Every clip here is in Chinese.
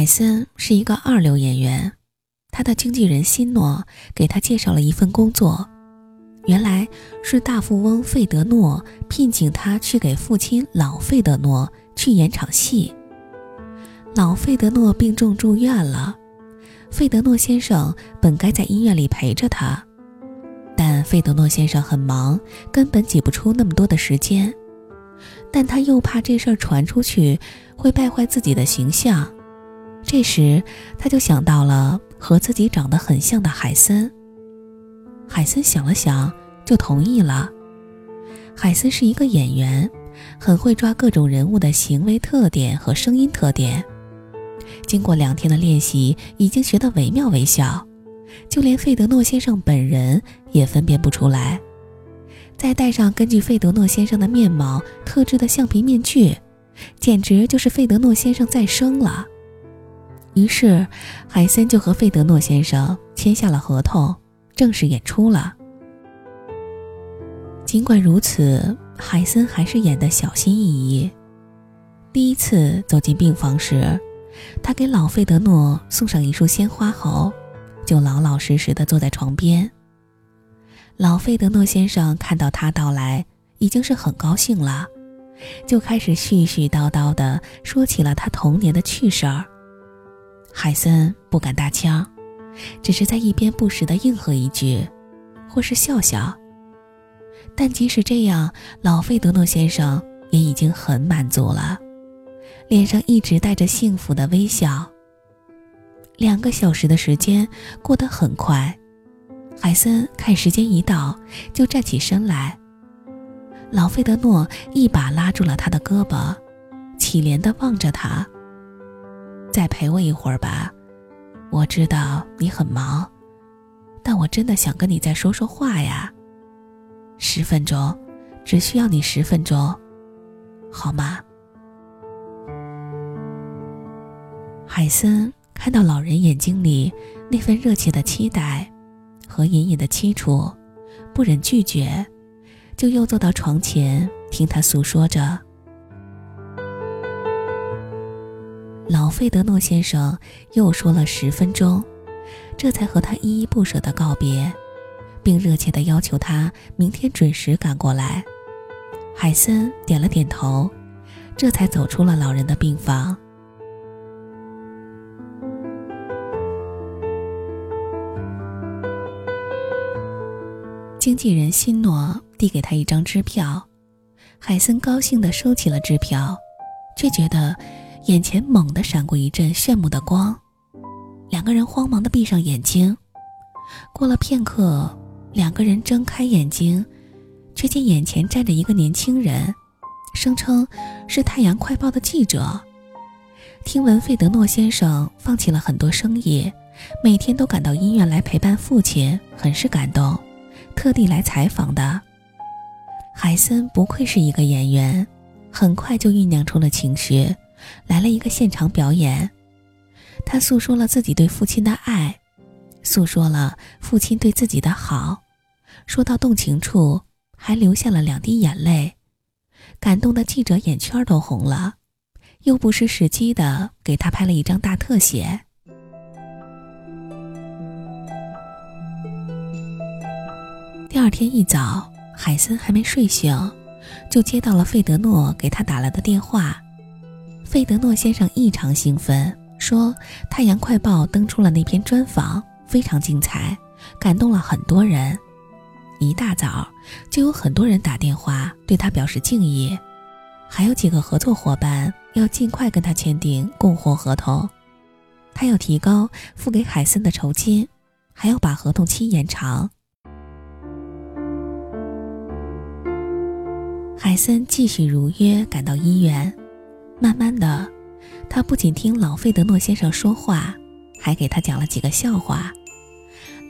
海森是一个二流演员，他的经纪人辛诺给他介绍了一份工作，原来是大富翁费德诺聘请他去给父亲老费德诺去演场戏。老费德诺病重住院了，费德诺先生本该在医院里陪着他，但费德诺先生很忙，根本挤不出那么多的时间。但他又怕这事儿传出去会败坏自己的形象。这时，他就想到了和自己长得很像的海森。海森想了想，就同意了。海森是一个演员，很会抓各种人物的行为特点和声音特点。经过两天的练习，已经学得惟妙惟肖，就连费德诺先生本人也分辨不出来。再戴上根据费德诺先生的面貌特制的橡皮面具，简直就是费德诺先生再生了。于是，海森就和费德诺先生签下了合同，正式演出了。尽管如此，海森还是演得小心翼翼。第一次走进病房时，他给老费德诺送上一束鲜花后，就老老实实地坐在床边。老费德诺先生看到他到来，已经是很高兴了，就开始絮絮叨叨地说起了他童年的趣事儿。海森不敢搭腔，只是在一边不时地应和一句，或是笑笑。但即使这样，老费德诺先生也已经很满足了，脸上一直带着幸福的微笑。两个小时的时间过得很快，海森看时间一到，就站起身来。老费德诺一把拉住了他的胳膊，乞怜地望着他。再陪我一会儿吧，我知道你很忙，但我真的想跟你再说说话呀。十分钟，只需要你十分钟，好吗？海森看到老人眼睛里那份热切的期待和隐隐的凄楚，不忍拒绝，就又坐到床前听他诉说着。费德诺先生又说了十分钟，这才和他依依不舍地告别，并热切地要求他明天准时赶过来。海森点了点头，这才走出了老人的病房。经纪人辛诺递给他一张支票，海森高兴地收起了支票，却觉得。眼前猛地闪过一阵炫目的光，两个人慌忙地闭上眼睛。过了片刻，两个人睁开眼睛，却见眼前站着一个年轻人，声称是《太阳快报》的记者。听闻费德诺先生放弃了很多生意，每天都赶到医院来陪伴父亲，很是感动，特地来采访的。海森不愧是一个演员，很快就酝酿出了情绪。来了一个现场表演，他诉说了自己对父亲的爱，诉说了父亲对自己的好，说到动情处还流下了两滴眼泪，感动的记者眼圈都红了，又不失时机的给他拍了一张大特写。第二天一早，海森还没睡醒，就接到了费德诺给他打来的电话。费德诺先生异常兴奋，说：“《太阳快报》登出了那篇专访，非常精彩，感动了很多人。一大早就有很多人打电话对他表示敬意，还有几个合作伙伴要尽快跟他签订供货合同。他要提高付给海森的酬金，还要把合同期延长。”海森继续如约赶到医院。慢慢的，他不仅听老费德诺先生说话，还给他讲了几个笑话。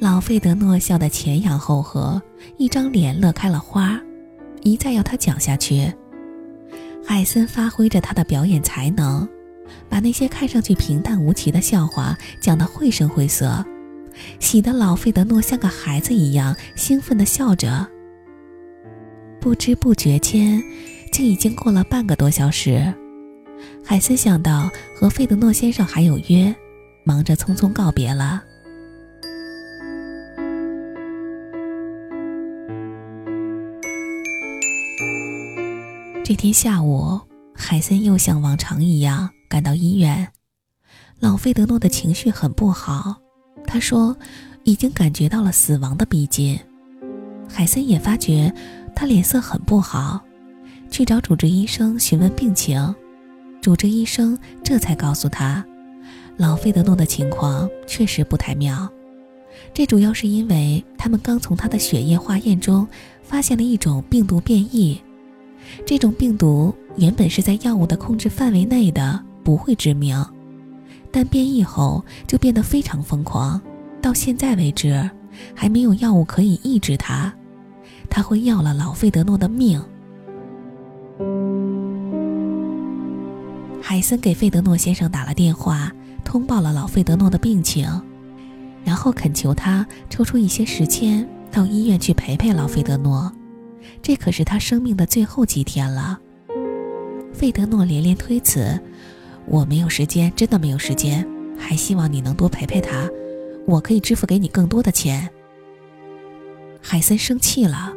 老费德诺笑得前仰后合，一张脸乐开了花，一再要他讲下去。海森发挥着他的表演才能，把那些看上去平淡无奇的笑话讲得绘声绘色，喜得老费德诺像个孩子一样兴奋地笑着。不知不觉间，竟已经过了半个多小时。海森想到和费德诺先生还有约，忙着匆匆告别了。这天下午，海森又像往常一样赶到医院。老费德诺的情绪很不好，他说已经感觉到了死亡的逼近。海森也发觉他脸色很不好，去找主治医生询问病情。主治医生这才告诉他，老费德诺的情况确实不太妙。这主要是因为他们刚从他的血液化验中发现了一种病毒变异。这种病毒原本是在药物的控制范围内的，不会致命，但变异后就变得非常疯狂。到现在为止，还没有药物可以抑制它。他会要了老费德诺的命。海森给费德诺先生打了电话，通报了老费德诺的病情，然后恳求他抽出一些时间到医院去陪陪老费德诺。这可是他生命的最后几天了。费德诺连连推辞：“我没有时间，真的没有时间。还希望你能多陪陪他，我可以支付给你更多的钱。”海森生气了：“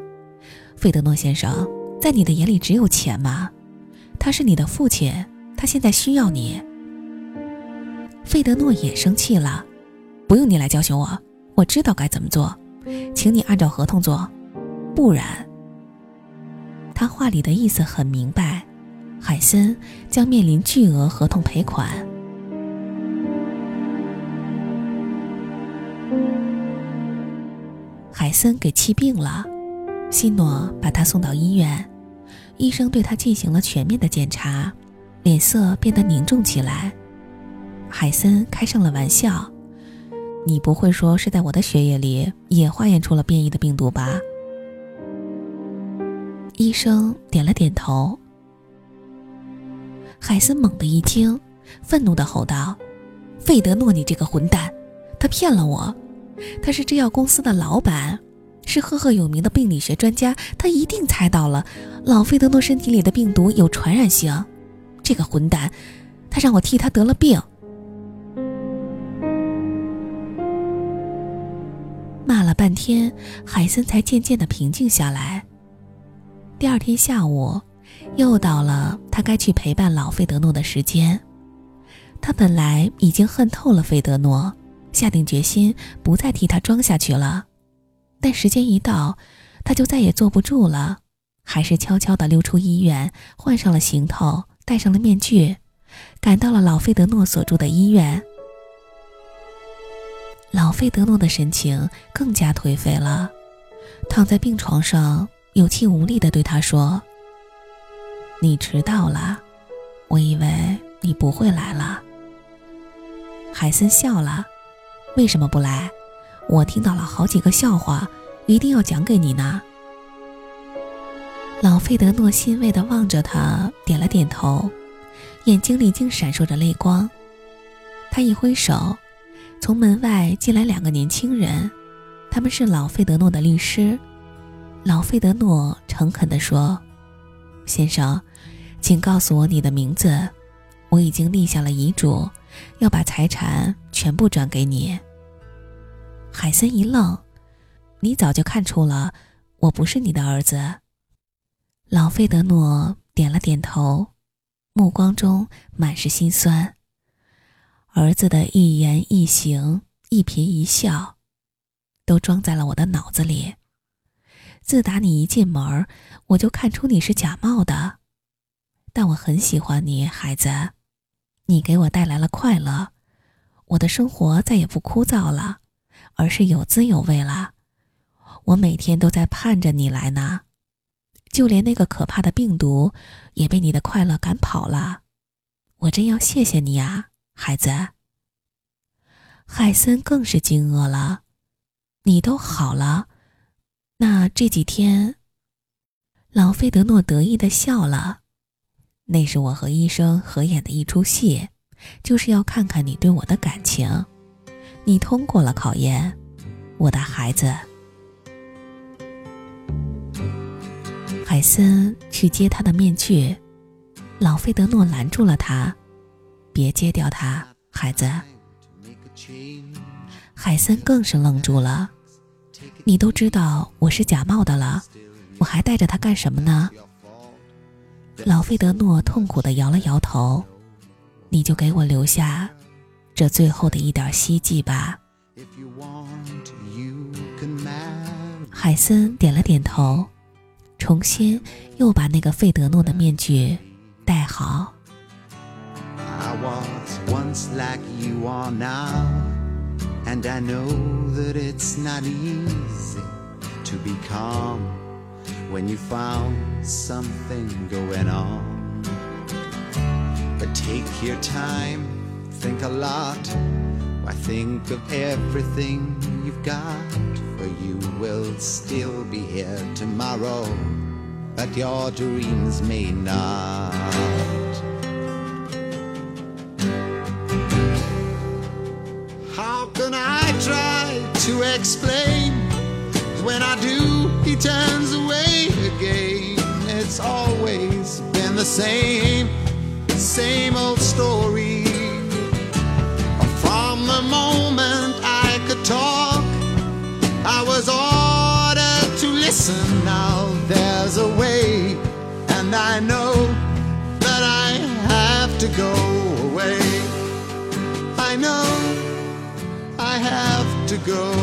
费德诺先生，在你的眼里只有钱吗？他是你的父亲，他现在需要你。”费德诺也生气了：“不用你来教训我，我知道该怎么做，请你按照合同做，不然……”他话里的意思很明白，海森将面临巨额合同赔款。海森给气病了，西诺把他送到医院，医生对他进行了全面的检查，脸色变得凝重起来。海森开上了玩笑：“你不会说是在我的血液里也化验出了变异的病毒吧？”医生点了点头。海森猛地一惊，愤怒地吼道：“费德诺，你这个混蛋！他骗了我！他是制药公司的老板，是赫赫有名的病理学专家，他一定猜到了老费德诺身体里的病毒有传染性。这个混蛋，他让我替他得了病。”骂了半天，海森才渐渐的平静下来。第二天下午，又到了他该去陪伴老费德诺的时间。他本来已经恨透了费德诺，下定决心不再替他装下去了。但时间一到，他就再也坐不住了，还是悄悄地溜出医院，换上了行头，戴上了面具，赶到了老费德诺所住的医院。老费德诺的神情更加颓废了，躺在病床上。有气无力地对他说：“你迟到了，我以为你不会来了。”海森笑了：“为什么不来？我听到了好几个笑话，一定要讲给你呢。”老费德诺欣慰地望着他，点了点头，眼睛里竟闪烁着泪光。他一挥手，从门外进来两个年轻人，他们是老费德诺的律师。老费德诺诚恳地说：“先生，请告诉我你的名字。我已经立下了遗嘱，要把财产全部转给你。”海森一愣：“你早就看出了我不是你的儿子。”老费德诺点了点头，目光中满是心酸。儿子的一言一行、一颦一笑，都装在了我的脑子里。自打你一进门，我就看出你是假冒的，但我很喜欢你，孩子，你给我带来了快乐，我的生活再也不枯燥了，而是有滋有味了。我每天都在盼着你来呢，就连那个可怕的病毒也被你的快乐赶跑了。我真要谢谢你啊，孩子。海森更是惊愕了，你都好了。那这几天，老费德诺得意的笑了。那是我和医生合演的一出戏，就是要看看你对我的感情。你通过了考验，我的孩子。海森去接他的面具，老费德诺拦住了他：“别揭掉它，孩子。”海森更是愣住了：“你都知道我是假冒的了，我还带着它干什么呢？”老费德诺痛苦地摇了摇头：“你就给我留下这最后的一点希冀吧。”海森点了点头，重新又把那个费德诺的面具戴好。when you found something going on. But take your time, think a lot. Why think of everything you've got? You will still be here tomorrow, but your dreams may not. How can I try to explain? When I do, he turns away again. It's always been the same, same old story. Go.